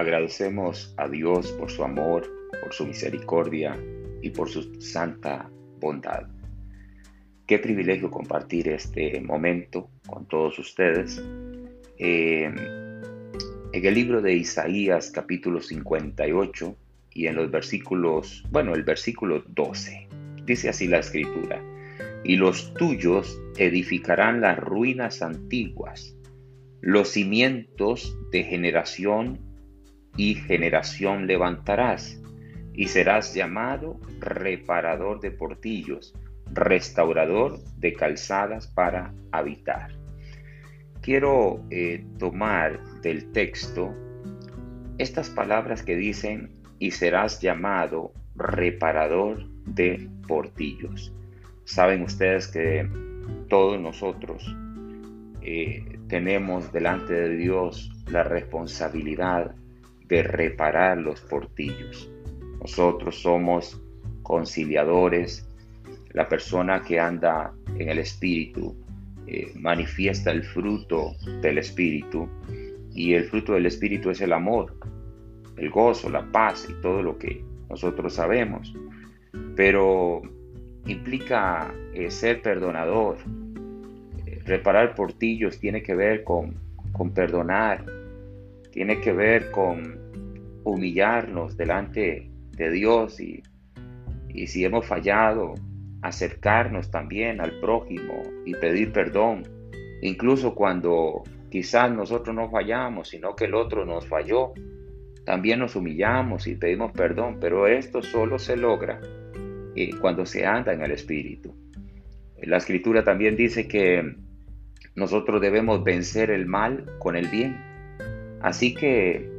Agradecemos a Dios por su amor, por su misericordia y por su santa bondad. Qué privilegio compartir este momento con todos ustedes. Eh, en el libro de Isaías capítulo 58 y en los versículos, bueno, el versículo 12, dice así la escritura, y los tuyos edificarán las ruinas antiguas, los cimientos de generación y generación levantarás, y serás llamado reparador de portillos, restaurador de calzadas para habitar. Quiero eh, tomar del texto estas palabras que dicen, y serás llamado reparador de portillos. Saben ustedes que todos nosotros eh, tenemos delante de Dios la responsabilidad de reparar los portillos. Nosotros somos conciliadores, la persona que anda en el Espíritu eh, manifiesta el fruto del Espíritu y el fruto del Espíritu es el amor, el gozo, la paz y todo lo que nosotros sabemos. Pero implica eh, ser perdonador. Eh, reparar portillos tiene que ver con, con perdonar, tiene que ver con humillarnos delante de Dios y, y si hemos fallado, acercarnos también al prójimo y pedir perdón, incluso cuando quizás nosotros no fallamos, sino que el otro nos falló. También nos humillamos y pedimos perdón, pero esto solo se logra eh, cuando se anda en el Espíritu. La Escritura también dice que nosotros debemos vencer el mal con el bien. Así que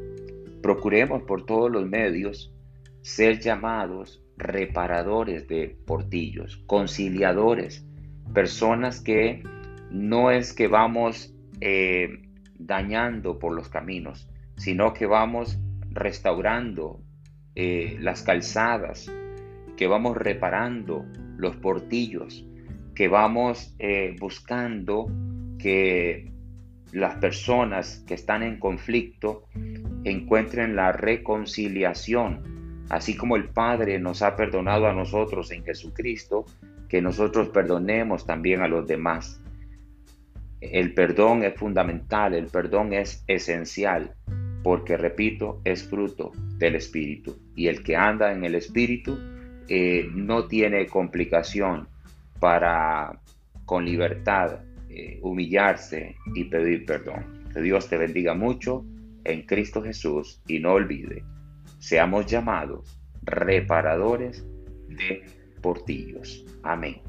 procuremos por todos los medios ser llamados reparadores de portillos, conciliadores, personas que no es que vamos eh, dañando por los caminos, sino que vamos restaurando eh, las calzadas, que vamos reparando los portillos, que vamos eh, buscando que las personas que están en conflicto encuentren la reconciliación así como el Padre nos ha perdonado a nosotros en Jesucristo, que nosotros perdonemos también a los demás. El perdón es fundamental, el perdón es esencial, porque, repito, es fruto del Espíritu. Y el que anda en el Espíritu eh, no tiene complicación para, con libertad, eh, humillarse y pedir perdón. Que Dios te bendiga mucho en Cristo Jesús y no olvide seamos llamados reparadores de portillos. Amén.